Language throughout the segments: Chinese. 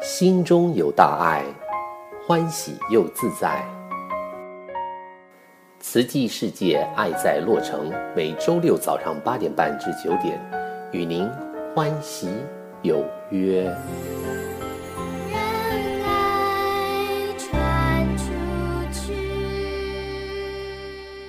心中有大爱，欢喜又自在。慈济世界爱在洛城，每周六早上八点半至九点，与您欢喜有约。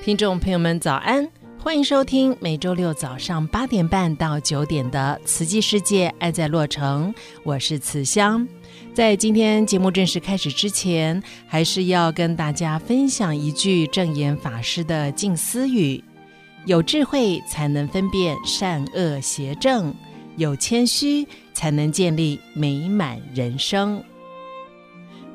听众朋友们，早安！欢迎收听每周六早上八点半到九点的《慈济世界爱在洛城》，我是慈香。在今天节目正式开始之前，还是要跟大家分享一句证言法师的静思语：有智慧才能分辨善恶邪正，有谦虚才能建立美满人生。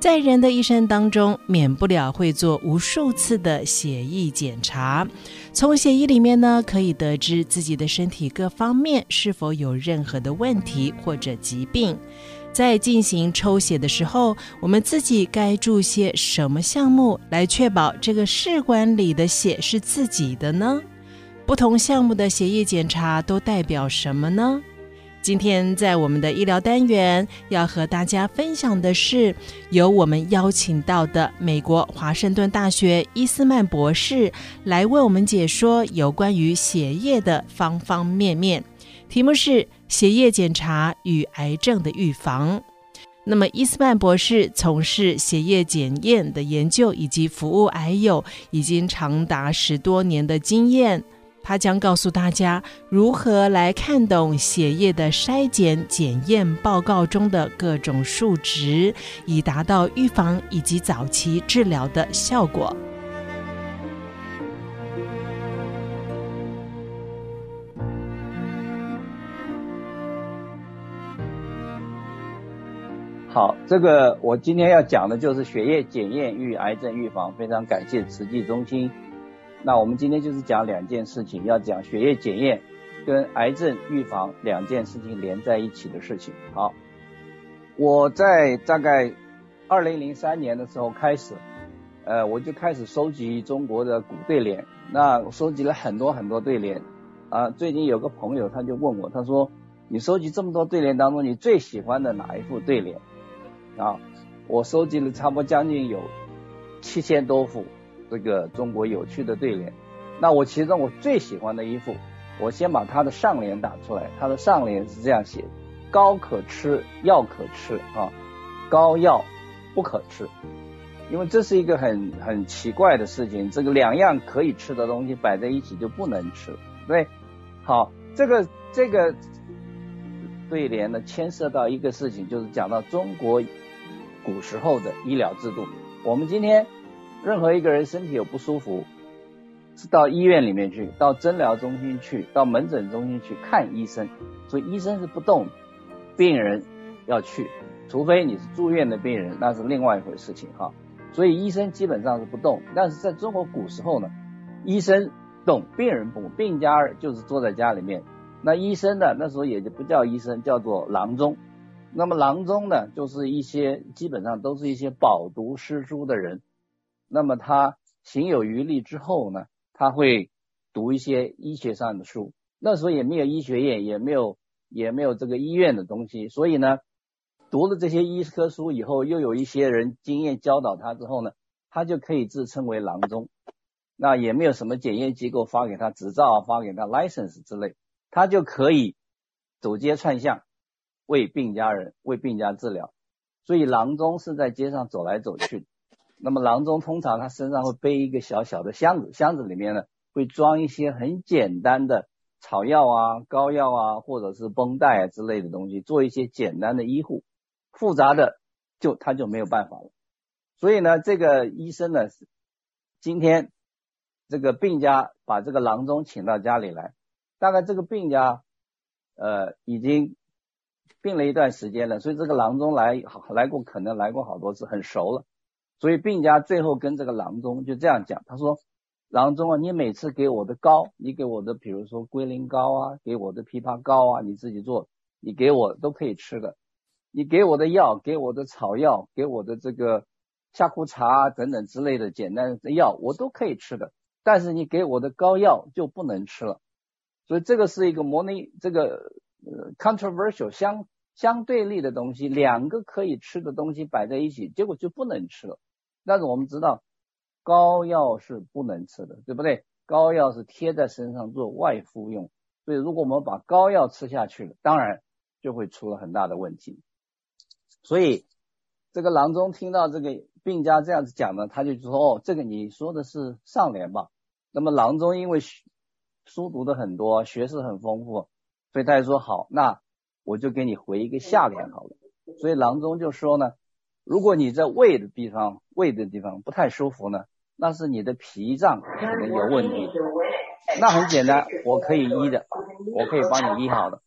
在人的一生当中，免不了会做无数次的血液检查。从血液里面呢，可以得知自己的身体各方面是否有任何的问题或者疾病。在进行抽血的时候，我们自己该注些什么项目来确保这个试管里的血是自己的呢？不同项目的血液检查都代表什么呢？今天在我们的医疗单元要和大家分享的是，由我们邀请到的美国华盛顿大学伊斯曼博士来为我们解说有关于血液的方方面面。题目是血液检查与癌症的预防。那么伊斯曼博士从事血液检验的研究以及服务癌友已经长达十多年的经验。他将告诉大家如何来看懂血液的筛检检验报告中的各种数值，以达到预防以及早期治疗的效果。好，这个我今天要讲的就是血液检验与癌症预防。非常感谢慈济中心。那我们今天就是讲两件事情，要讲血液检验跟癌症预防两件事情连在一起的事情。好，我在大概二零零三年的时候开始，呃，我就开始收集中国的古对联。那我收集了很多很多对联啊。最近有个朋友他就问我，他说：“你收集这么多对联当中，你最喜欢的哪一副对联？”啊，我收集了差不多将近有七千多副。这个中国有趣的对联，那我其中我最喜欢的一副，我先把它的上联打出来。它的上联是这样写：膏可吃，药可吃啊，膏药不可吃。因为这是一个很很奇怪的事情，这个两样可以吃的东西摆在一起就不能吃，对？好，这个这个对联呢，牵涉到一个事情，就是讲到中国古时候的医疗制度。我们今天。任何一个人身体有不舒服，是到医院里面去，到诊疗中心去，到门诊中心去看医生，所以医生是不动，病人要去，除非你是住院的病人，那是另外一回事情哈。所以医生基本上是不动，但是在中国古时候呢，医生动，病人不动，病家就是坐在家里面，那医生呢，那时候也就不叫医生，叫做郎中。那么郎中呢，就是一些基本上都是一些饱读诗书的人。那么他行有余力之后呢，他会读一些医学上的书。那时候也没有医学院，也没有也没有这个医院的东西，所以呢，读了这些医科书以后，又有一些人经验教导他之后呢，他就可以自称为郎中。那也没有什么检验机构发给他执照，发给他 license 之类，他就可以走街串巷为病家人为病家治疗。所以郎中是在街上走来走去。那么郎中通常他身上会背一个小小的箱子，箱子里面呢会装一些很简单的草药啊、膏药啊，或者是绷带啊之类的东西，做一些简单的医护。复杂的就他就没有办法了。所以呢，这个医生呢，今天这个病家把这个郎中请到家里来，大概这个病家呃已经病了一段时间了，所以这个郎中来来过，可能来过好多次，很熟了。所以病家最后跟这个郎中就这样讲，他说：“郎中啊，你每次给我的膏，你给我的，比如说龟苓膏啊，给我的枇杷膏啊，你自己做，你给我都可以吃的。你给我的药，给我的草药，给我的这个夏枯茶等等之类的简单的药，我都可以吃的。但是你给我的膏药就不能吃了。所以这个是一个模拟这个呃 controversial 相相对立的东西，两个可以吃的东西摆在一起，结果就不能吃了。但是我们知道膏药是不能吃的，对不对？膏药是贴在身上做外敷用，所以如果我们把膏药吃下去了，当然就会出了很大的问题。所以这个郎中听到这个病家这样子讲呢，他就说：“哦，这个你说的是上联吧？”那么郎中因为书读的很多，学识很丰富，所以他就说：“好，那我就给你回一个下联好了。”所以郎中就说呢：“如果你在胃的地方，胃的地方不太舒服呢，那是你的脾脏可能有问题。那很简单，我可以医的，我可以帮你医好的。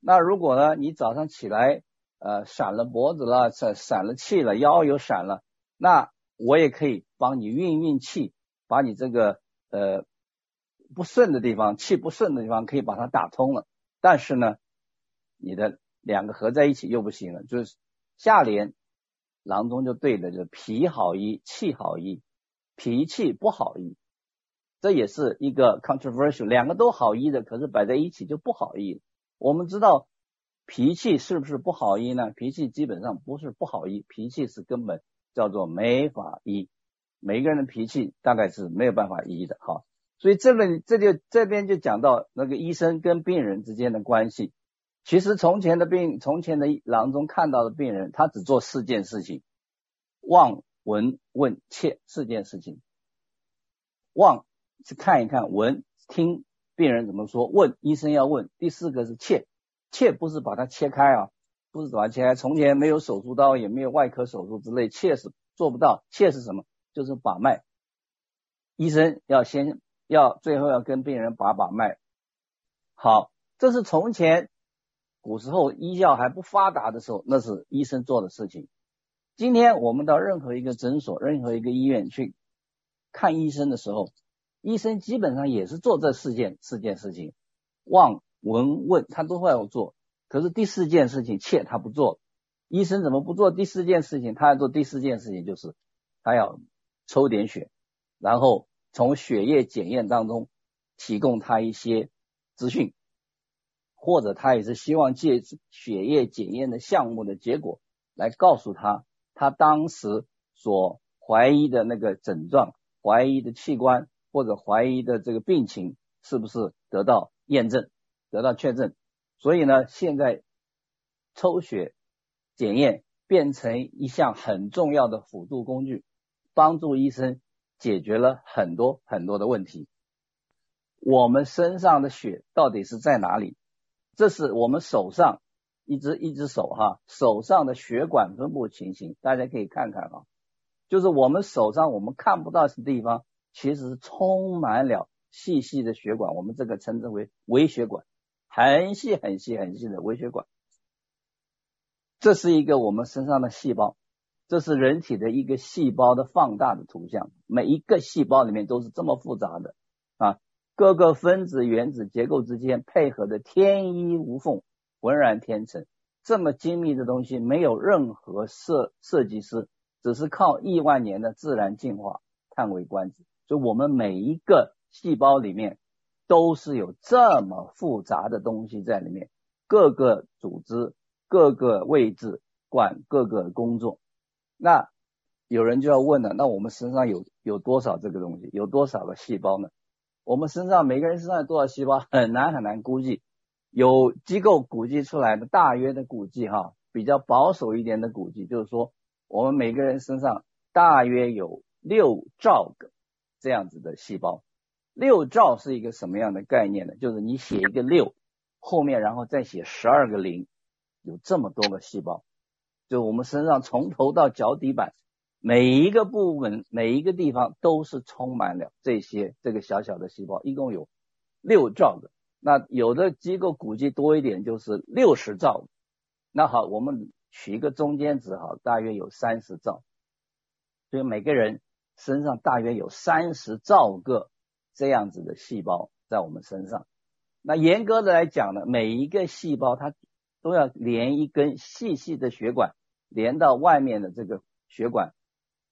那如果呢，你早上起来，呃，闪了脖子了，闪闪了气了，腰又闪了，那我也可以帮你运运气，把你这个呃不顺的地方，气不顺的地方，可以把它打通了。但是呢，你的两个合在一起又不行了，就是下联郎中就对的，就是脾好医，气好医，脾气不好医，这也是一个 controversial，两个都好医的，可是摆在一起就不好医。我们知道。脾气是不是不好医呢？脾气基本上不是不好医，脾气是根本叫做没法医。每个人的脾气大概是没有办法医的，哈。所以这边这就这边就讲到那个医生跟病人之间的关系。其实从前的病，从前的郎中看到的病人，他只做四件事情：望、闻、问、切四件事情。望是看一看，闻听病人怎么说，问医生要问。第四个是切。切不是把它切开啊，不是把它切开。从前没有手术刀，也没有外科手术之类，切是做不到。切是什么？就是把脉。医生要先要最后要跟病人把把脉。好，这是从前古时候医药还不发达的时候，那是医生做的事情。今天我们到任何一个诊所、任何一个医院去看医生的时候，医生基本上也是做这四件四件事情。望。闻问他都会要做，可是第四件事情切他不做。医生怎么不做第四件事情？他要做第四件事情，就是他要抽点血，然后从血液检验当中提供他一些资讯，或者他也是希望借血液检验的项目的结果来告诉他，他当时所怀疑的那个症状、怀疑的器官或者怀疑的这个病情是不是得到验证。得到确认，所以呢，现在抽血检验变成一项很重要的辅助工具，帮助医生解决了很多很多的问题。我们身上的血到底是在哪里？这是我们手上一只一只手哈，手上的血管分布情形，大家可以看看啊，就是我们手上我们看不到的地方，其实是充满了细细的血管，我们这个称之为微血管。很细很细很细的微血管，这是一个我们身上的细胞，这是人体的一个细胞的放大的图像。每一个细胞里面都是这么复杂的啊，各个分子原子结构之间配合的天衣无缝，浑然天成。这么精密的东西，没有任何设设计师，只是靠亿万年的自然进化，叹为观止。就我们每一个细胞里面。都是有这么复杂的东西在里面，各个组织、各个位置管各个工作。那有人就要问了，那我们身上有有多少这个东西？有多少个细胞呢？我们身上每个人身上有多少细胞？很难很难估计。有机构估计出来的大约的估计哈，比较保守一点的估计就是说，我们每个人身上大约有六兆个这样子的细胞。六兆是一个什么样的概念呢？就是你写一个六，后面然后再写十二个零，有这么多个细胞。就我们身上从头到脚底板，每一个部分、每一个地方都是充满了这些这个小小的细胞，一共有六兆个。那有的机构估计多一点，就是六十兆。那好，我们取一个中间值，哈，大约有三十兆。所以每个人身上大约有三十兆个。这样子的细胞在我们身上，那严格的来讲呢，每一个细胞它都要连一根细细的血管，连到外面的这个血管，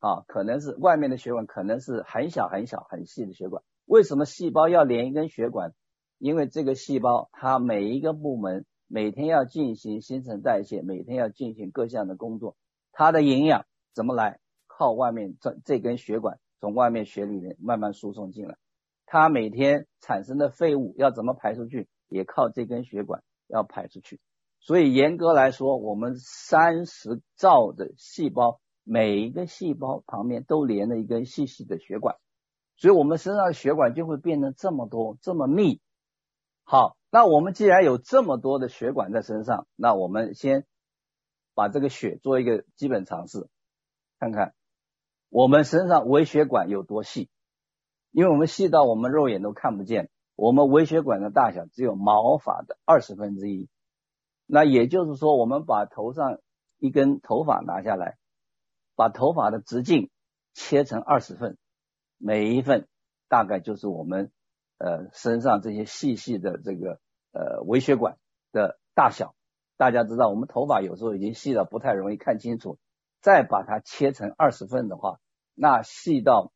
啊，可能是外面的血管，可能是很小很小很细的血管。为什么细胞要连一根血管因为这个细胞它每一个部门每天要进行新陈代谢，每天要进行各项的工作，它的营养怎么来？靠外面这这根血管从外面血里面慢慢输送进来，它每天产生的废物要怎么排出去？也靠这根血管要排出去。所以严格来说，我们三十兆的细胞，每一个细胞旁边都连了一根细细的血管，所以我们身上的血管就会变得这么多，这么密。好，那我们既然有这么多的血管在身上，那我们先把这个血做一个基本尝试，看看我们身上微血管有多细，因为我们细到我们肉眼都看不见，我们微血管的大小只有毛发的二十分之一。那也就是说，我们把头上一根头发拿下来，把头发的直径切成二十份，每一份大概就是我们呃身上这些细细的这个呃微血管的大小。大家知道，我们头发有时候已经细到不太容易看清楚，再把它切成二十份的话，那细到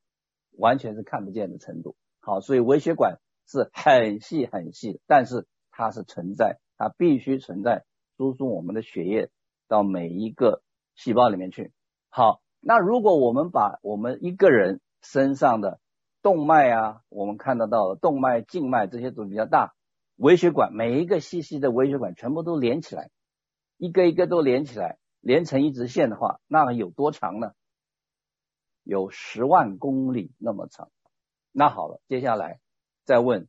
完全是看不见的程度。好，所以微血管是很细很细，但是它是存在。它必须存在，输送我们的血液到每一个细胞里面去。好，那如果我们把我们一个人身上的动脉啊，我们看得到的动脉、静脉这些都比较大，微血管每一个细细的微血管全部都连起来，一个一个都连起来，连成一直线的话，那有多长呢？有十万公里那么长。那好了，接下来再问，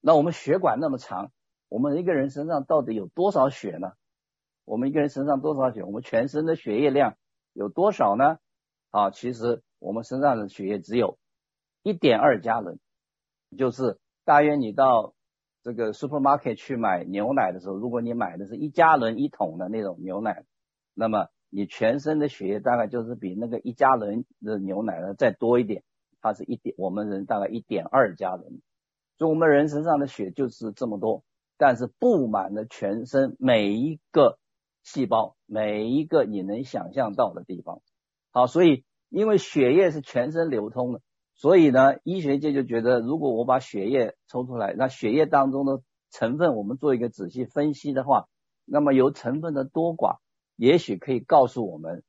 那我们血管那么长？我们一个人身上到底有多少血呢？我们一个人身上多少血？我们全身的血液量有多少呢？啊，其实我们身上的血液只有一点二加仑，就是大约你到这个 supermarket 去买牛奶的时候，如果你买的是一加仑一桶的那种牛奶，那么你全身的血液大概就是比那个一加仑的牛奶呢再多一点，它是一点，我们人大概一点二加仑，所以我们人身上的血就是这么多。但是布满了全身每一个细胞，每一个你能想象到的地方。好，所以因为血液是全身流通的，所以呢，医学界就觉得，如果我把血液抽出来，那血液当中的成分我们做一个仔细分析的话，那么由成分的多寡，也许可以告诉我们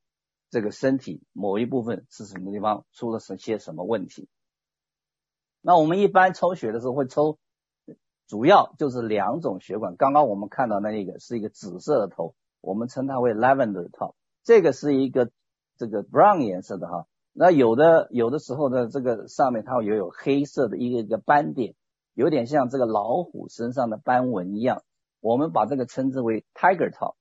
这个身体某一部分是什么地方出了些什么问题。那我们一般抽血的时候会抽。主要就是两种血管，刚刚我们看到那一个是一个紫色的头，我们称它为 lavender top，这个是一个这个 brown 颜色的哈。那有的有的时候呢，这个上面它也有黑色的一个一个斑点，有点像这个老虎身上的斑纹一样。我们把这个称之为 tiger top，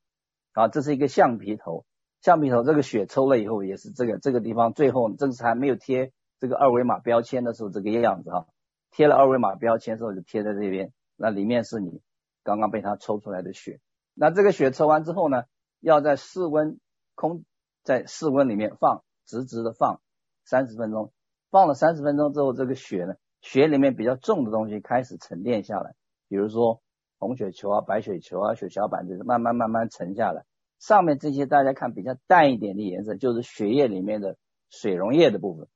啊，这是一个橡皮头，橡皮头这个血抽了以后也是这个这个地方，最后这个是还没有贴这个二维码标签的时候这个样子哈，贴了二维码标签之后就贴在这边。那里面是你刚刚被他抽出来的血，那这个血抽完之后呢，要在室温空，在室温里面放，直直的放三十分钟，放了三十分钟之后，这个血呢，血里面比较重的东西开始沉淀下来，比如说红血球啊、白血球啊、血小板，就是慢慢慢慢沉下来，上面这些大家看比较淡一点的颜色，就是血液里面的水溶液的部分，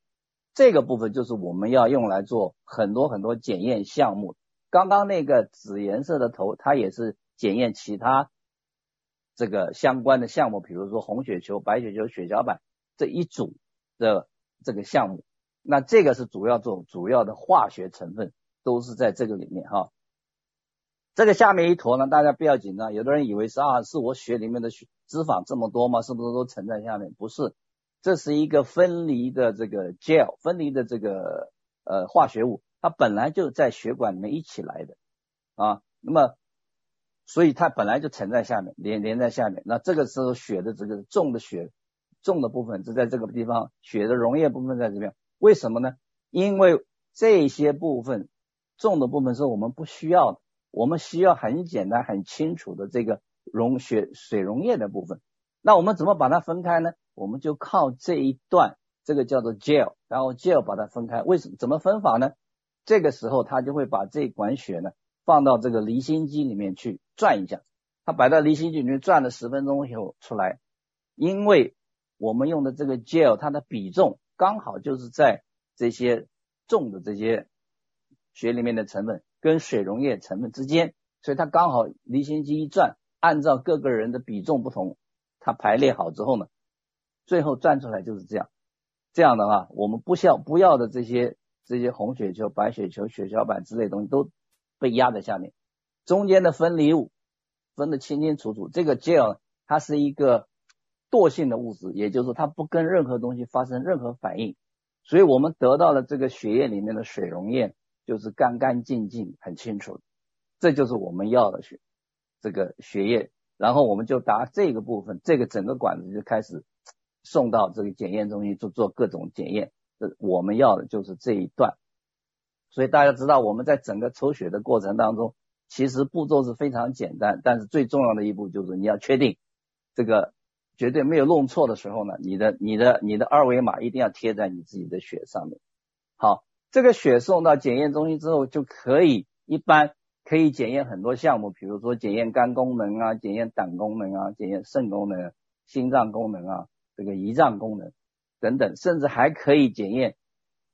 这个部分就是我们要用来做很多很多检验项目。刚刚那个紫颜色的头，它也是检验其他这个相关的项目，比如说红血球、白血球、血小板这一组的这个项目。那这个是主要做主要的化学成分，都是在这个里面哈。这个下面一坨呢，大家不要紧张，有的人以为是啊，是我血里面的血脂肪这么多吗？是不是都沉在下面？不是，这是一个分离的这个 gel，分离的这个呃化学物。它本来就在血管里面一起来的啊，那么所以它本来就沉在下面，连连在下面。那这个时候血的这个重的血重的部分就在这个地方，血的溶液部分在这边。为什么呢？因为这些部分重的部分是我们不需要的，我们需要很简单很清楚的这个溶血水溶液的部分。那我们怎么把它分开呢？我们就靠这一段，这个叫做 gel，然后 gel 把它分开。为什么？怎么分法呢？这个时候，他就会把这管血呢放到这个离心机里面去转一下。它摆到离心机里面转了十分钟以后出来，因为我们用的这个 gel，它的比重刚好就是在这些重的这些血里面的成分跟水溶液成分之间，所以它刚好离心机一转，按照各个人的比重不同，它排列好之后呢，最后转出来就是这样。这样的话，我们不需要不要的这些这些红血球、白血球、血小板之类的东西都被压在下面，中间的分离物分得清清楚楚。这个 gel 它是一个惰性的物质，也就是说它不跟任何东西发生任何反应，所以我们得到了这个血液里面的水溶液。就是干干净净，很清楚，这就是我们要的血，这个血液，然后我们就拿这个部分，这个整个管子就开始送到这个检验中心做做各种检验。这我们要的就是这一段，所以大家知道我们在整个抽血的过程当中，其实步骤是非常简单，但是最重要的一步就是你要确定这个绝对没有弄错的时候呢，你的你的你的二维码一定要贴在你自己的血上面，好。这个血送到检验中心之后，就可以一般可以检验很多项目，比如说检验肝功能啊，检验胆功能啊，检验肾功能、心脏功能啊，这个胰脏功能等等，甚至还可以检验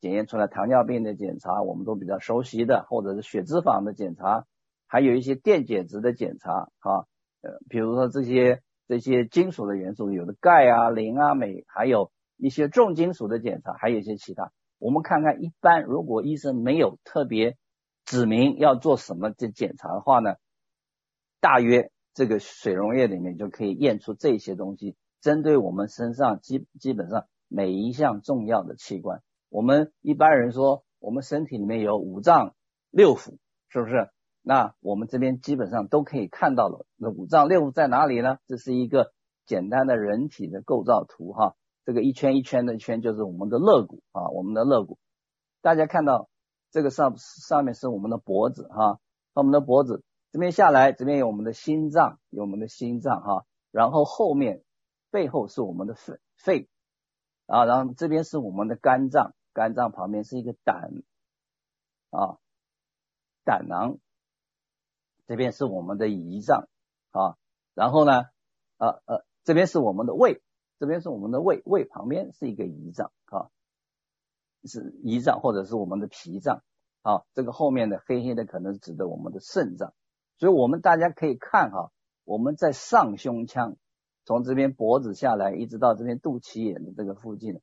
检验出来糖尿病的检查，我们都比较熟悉的，或者是血脂肪的检查，还有一些电解质的检查啊，呃，比如说这些这些金属的元素，有的钙啊、磷啊、镁，还有一些重金属的检查，还有一些其他。我们看看，一般如果医生没有特别指明要做什么这检查的话呢，大约这个水溶液里面就可以验出这些东西，针对我们身上基基本上每一项重要的器官。我们一般人说，我们身体里面有五脏六腑，是不是？那我们这边基本上都可以看到了。那五脏六腑在哪里呢？这是一个简单的人体的构造图哈。这个一圈一圈的一圈就是我们的肋骨啊，我们的肋骨。大家看到这个上上面是我们的脖子哈，我们的脖子这边下来，这边有我们的心脏，有我们的心脏哈，然后后面背后是我们的肺肺啊，然后这边是我们的肝脏，肝脏旁边是一个胆啊，胆囊，这边是我们的胰脏啊，然后呢，呃呃，这边是我们的胃。这边是我们的胃，胃旁边是一个胰脏啊，是胰脏或者是我们的脾脏啊。这个后面的黑黑的可能指的我们的肾脏。所以我们大家可以看哈，我们在上胸腔，从这边脖子下来，一直到这边肚脐眼的这个附近，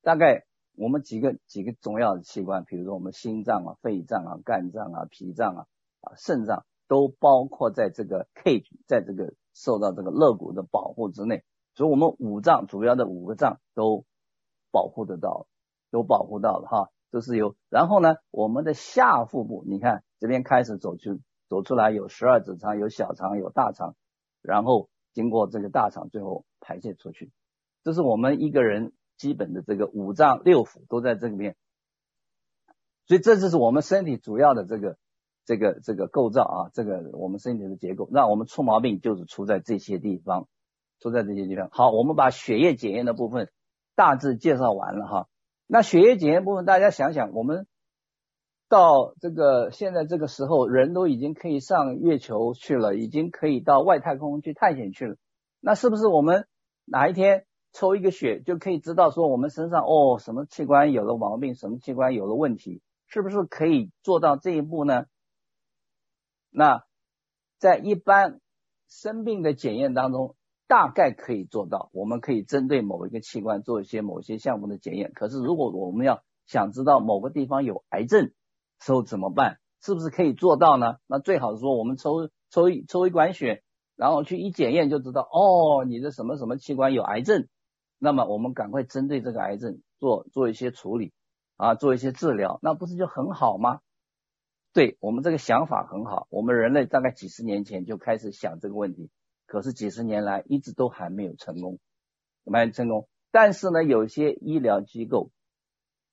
大概我们几个几个重要的器官，比如说我们心脏啊、肺脏啊、肝脏啊、脾脏啊、啊肾脏，都包括在这个 cage，在这个受到这个肋骨的保护之内。所以，我们五脏主要的五个脏都保护得到，都保护到了哈。这是有，然后呢，我们的下腹部，你看这边开始走出走出来，有十二指肠，有小肠，有大肠，然后经过这个大肠，最后排泄出去。这是我们一个人基本的这个五脏六腑都在这里面。所以，这就是我们身体主要的这个这个这个构造啊，这个我们身体的结构。那我们出毛病就是出在这些地方。出在这些地方。好，我们把血液检验的部分大致介绍完了哈。那血液检验部分，大家想想，我们到这个现在这个时候，人都已经可以上月球去了，已经可以到外太空去探险去了。那是不是我们哪一天抽一个血就可以知道说我们身上哦什么器官有了毛病，什么器官有了问题？是不是可以做到这一步呢？那在一般生病的检验当中。大概可以做到，我们可以针对某一个器官做一些某些项目的检验。可是，如果我们要想知道某个地方有癌症时候怎么办？是不是可以做到呢？那最好是说，我们抽抽一抽一管血，然后去一检验就知道，哦，你的什么什么器官有癌症。那么我们赶快针对这个癌症做做一些处理啊，做一些治疗，那不是就很好吗？对，我们这个想法很好，我们人类大概几十年前就开始想这个问题。可是几十年来一直都还没有成功，没有成功。但是呢，有些医疗机构，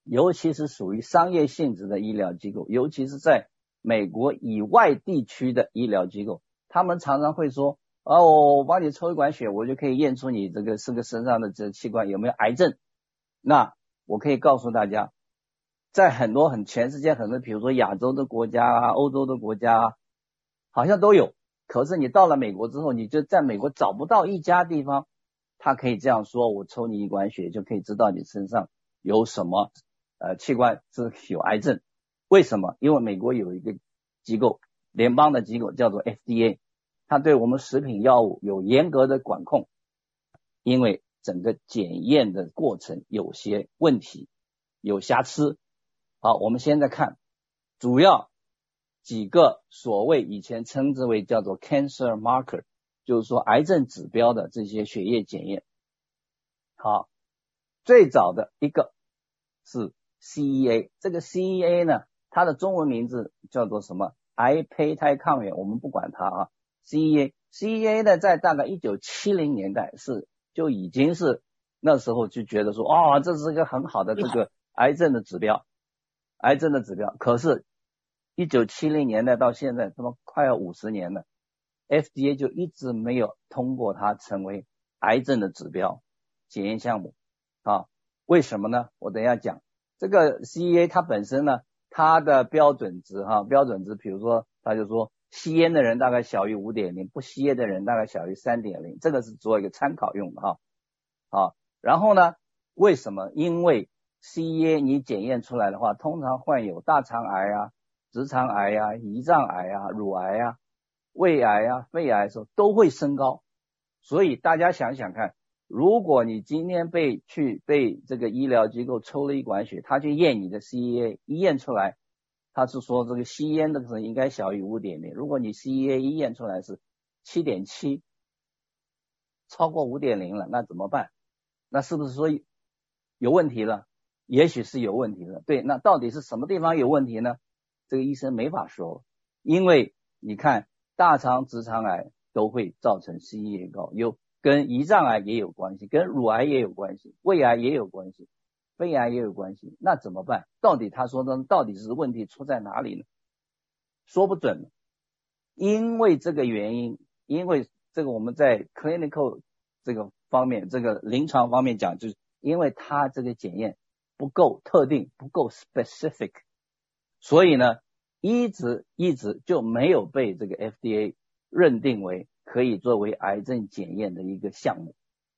尤其是属于商业性质的医疗机构，尤其是在美国以外地区的医疗机构，他们常常会说：“哦，我我帮你抽一管血，我就可以验出你这个是个身上的这器官有没有癌症。”那我可以告诉大家，在很多很全世界很多，比如说亚洲的国家啊、欧洲的国家啊，好像都有。可是你到了美国之后，你就在美国找不到一家地方，他可以这样说：我抽你一管血就可以知道你身上有什么呃器官是有癌症。为什么？因为美国有一个机构，联邦的机构叫做 FDA，它对我们食品药物有严格的管控，因为整个检验的过程有些问题，有瑕疵。好，我们现在看主要几个所谓以前称之为叫做 cancer marker，就是说癌症指标的这些血液检验。好，最早的一个是 CEA，这个 CEA 呢，它的中文名字叫做什么？癌胚胎抗原，我们不管它啊。CEA，CEA 呢，在大概一九七零年代是就已经是那时候就觉得说，哦，这是一个很好的这个癌症的指标。癌症的指标，可是，一九七零年代到现在，这么快要五十年了，FDA 就一直没有通过它成为癌症的指标检验项目啊？为什么呢？我等一下讲。这个 CEA 它本身呢，它的标准值哈，标准值，比如说，它就说吸烟的人大概小于五点零，不吸烟的人大概小于三点零，这个是做一个参考用的哈。好，然后呢，为什么？因为 CEA 你检验出来的话，通常患有大肠癌啊、直肠癌啊、胰脏癌啊、乳癌啊、胃癌啊、肺癌的时候都会升高。所以大家想想看，如果你今天被去被这个医疗机构抽了一管血，他去验你的 CEA，一验出来，他是说这个吸烟的人应该小于五点零。如果你 CEA 一验出来是七点七，超过五点零了，那怎么办？那是不是说有问题了？也许是有问题的，对，那到底是什么地方有问题呢？这个医生没法说，因为你看大肠、直肠癌都会造成 C E 高，有跟胰脏癌也有关系，跟乳癌也有关系，胃癌也有关系，肺癌也有关系，那怎么办？到底他说的到底是问题出在哪里呢？说不准，因为这个原因，因为这个我们在 clinical 这个方面，这个临床方面讲，就是因为他这个检验。不够特定，不够 specific，所以呢，一直一直就没有被这个 FDA 认定为可以作为癌症检验的一个项目。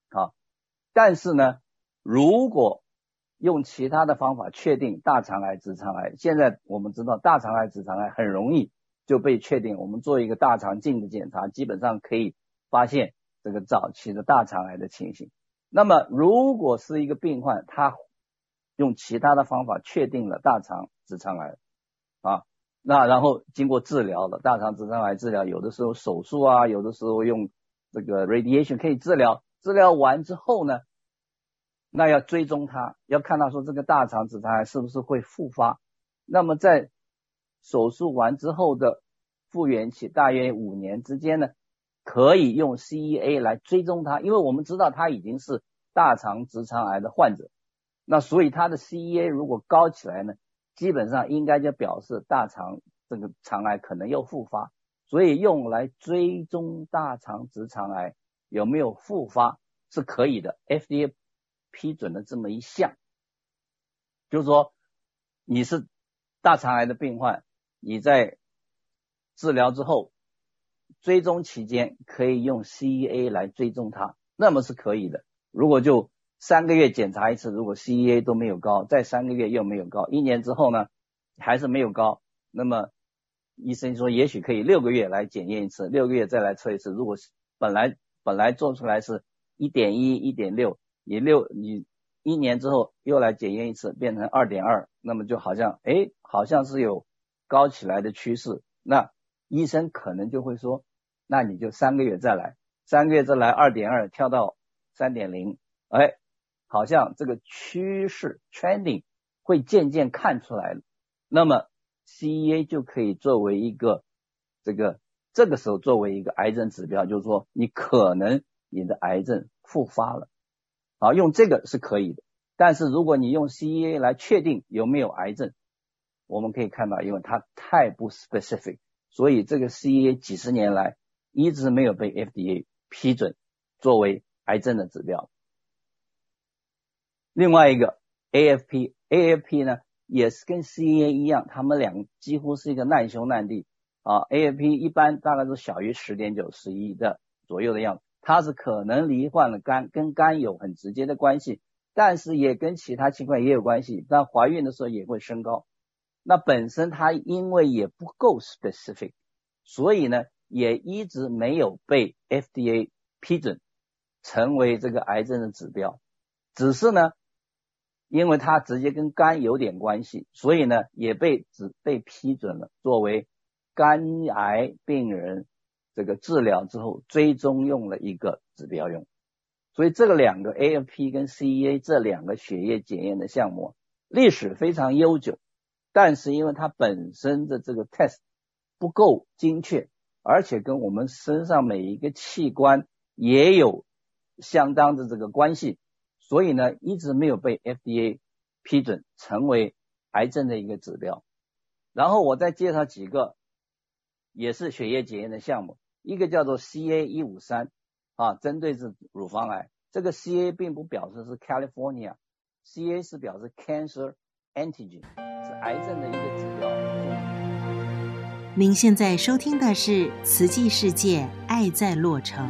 好，但是呢，如果用其他的方法确定大肠癌、直肠癌，现在我们知道大肠癌、直肠癌很容易就被确定，我们做一个大肠镜的检查，基本上可以发现这个早期的大肠癌的情形。那么，如果是一个病患，他用其他的方法确定了大肠直肠癌啊，那然后经过治疗了大肠直肠癌治疗，有的时候手术啊，有的时候用这个 radiation 可以治疗，治疗完之后呢，那要追踪它，要看他说这个大肠直肠癌是不是会复发。那么在手术完之后的复原期大约五年之间呢，可以用 CEA 来追踪它，因为我们知道他已经是大肠直肠癌的患者。那所以它的 CEA 如果高起来呢，基本上应该就表示大肠这个肠癌可能又复发，所以用来追踪大肠直肠癌有没有复发是可以的，FDA 批准了这么一项，就是说你是大肠癌的病患，你在治疗之后追踪期间可以用 CEA 来追踪它，那么是可以的。如果就三个月检查一次，如果 CEA 都没有高，再三个月又没有高，一年之后呢，还是没有高，那么医生说也许可以六个月来检验一次，六个月再来测一次。如果是本来本来做出来是一点一、一点六，你六你一年之后又来检验一次，变成二点二，那么就好像哎，好像是有高起来的趋势，那医生可能就会说，那你就三个月再来，三个月再来二点二跳到三点零，哎。好像这个趋势 trending 会渐渐看出来了，那么 CEA 就可以作为一个这个这个时候作为一个癌症指标，就是说你可能你的癌症复发了，好，用这个是可以的。但是如果你用 CEA 来确定有没有癌症，我们可以看到，因为它太不 specific，所以这个 CEA 几十年来一直没有被 FDA 批准作为癌症的指标。另外一个 AFP，AFP 呢也是跟 CEA 一样，他们俩几乎是一个难兄难弟啊。AFP 一般大概是小于十点九、十一的左右的样子，它是可能罹患了肝，跟肝有很直接的关系，但是也跟其他情况也有关系。但怀孕的时候也会升高那本身它因为也不够 specific，所以呢，也一直没有被 FDA 批准成为这个癌症的指标。只是呢，因为它直接跟肝有点关系，所以呢，也被指被批准了作为肝癌病人这个治疗之后追踪用了一个指标用。所以这个两个 AFP 跟 CEA 这两个血液检验的项目历史非常悠久。但是因为它本身的这个 test 不够精确，而且跟我们身上每一个器官也有相当的这个关系，所以呢一直没有被 FDA 批准成为癌症的一个指标。然后我再介绍几个也是血液检验的项目，一个叫做 CA 一五三啊，针对是乳房癌，这个 CA 并不表示是 California，CA 是表示 Cancer Antigen 是。癌症的一个指标。您现在收听的是《慈济世界爱在洛城》。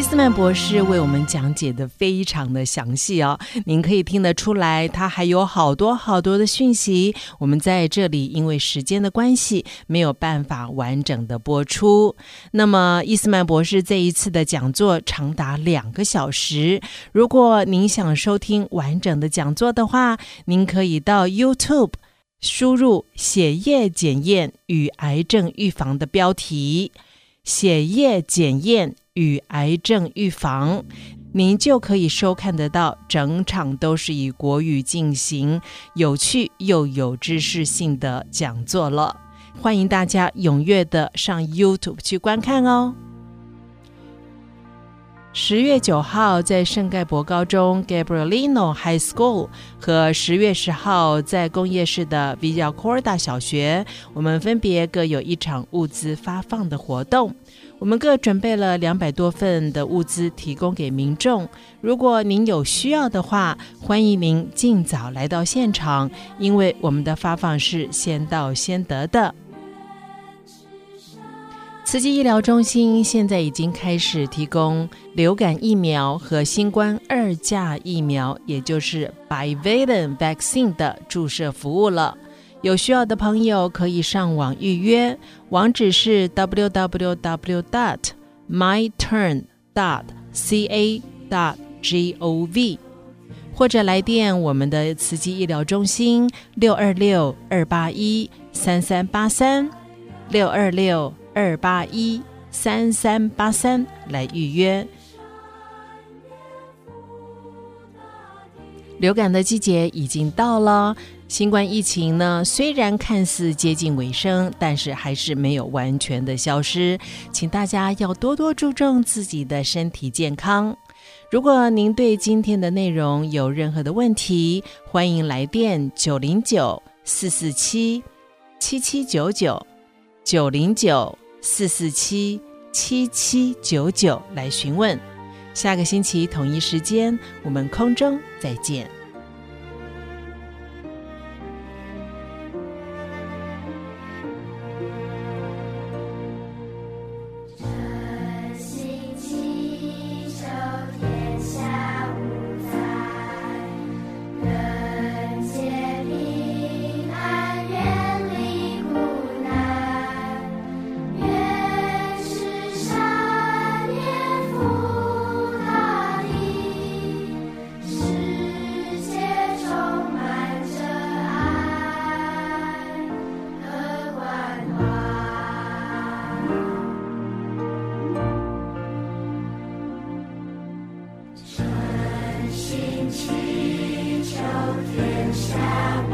伊斯曼博士为我们讲解的非常的详细哦，您可以听得出来，他还有好多好多的讯息。我们在这里因为时间的关系，没有办法完整的播出。那么，伊斯曼博士这一次的讲座长达两个小时。如果您想收听完整的讲座的话，您可以到 YouTube 输入“血液检验与癌症预防”的标题，“血液检验”。与癌症预防，您就可以收看得到整场都是以国语进行，有趣又有知识性的讲座了。欢迎大家踊跃的上 YouTube 去观看哦。十月九号在圣盖博高中 Gabrielino High School 和十月十号在工业市的 Villacorta 小学，我们分别各有一场物资发放的活动。我们各准备了两百多份的物资提供给民众。如果您有需要的话，欢迎您尽早来到现场，因为我们的发放是先到先得的。慈济医疗中心现在已经开始提供流感疫苗和新冠二价疫苗，也就是 bivalent vaccine 的注射服务了。有需要的朋友可以上网预约，网址是 www.dot.myturn.dot.ca.dot.gov，或者来电我们的慈济医疗中心六二六二八一三三八三六二六。二八一三三八三来预约。流感的季节已经到了，新冠疫情呢，虽然看似接近尾声，但是还是没有完全的消失，请大家要多多注重自己的身体健康。如果您对今天的内容有任何的问题，欢迎来电九零九四四七七七九九九零九。四四七七七九九来询问，下个星期同一时间我们空中再见。祈求天下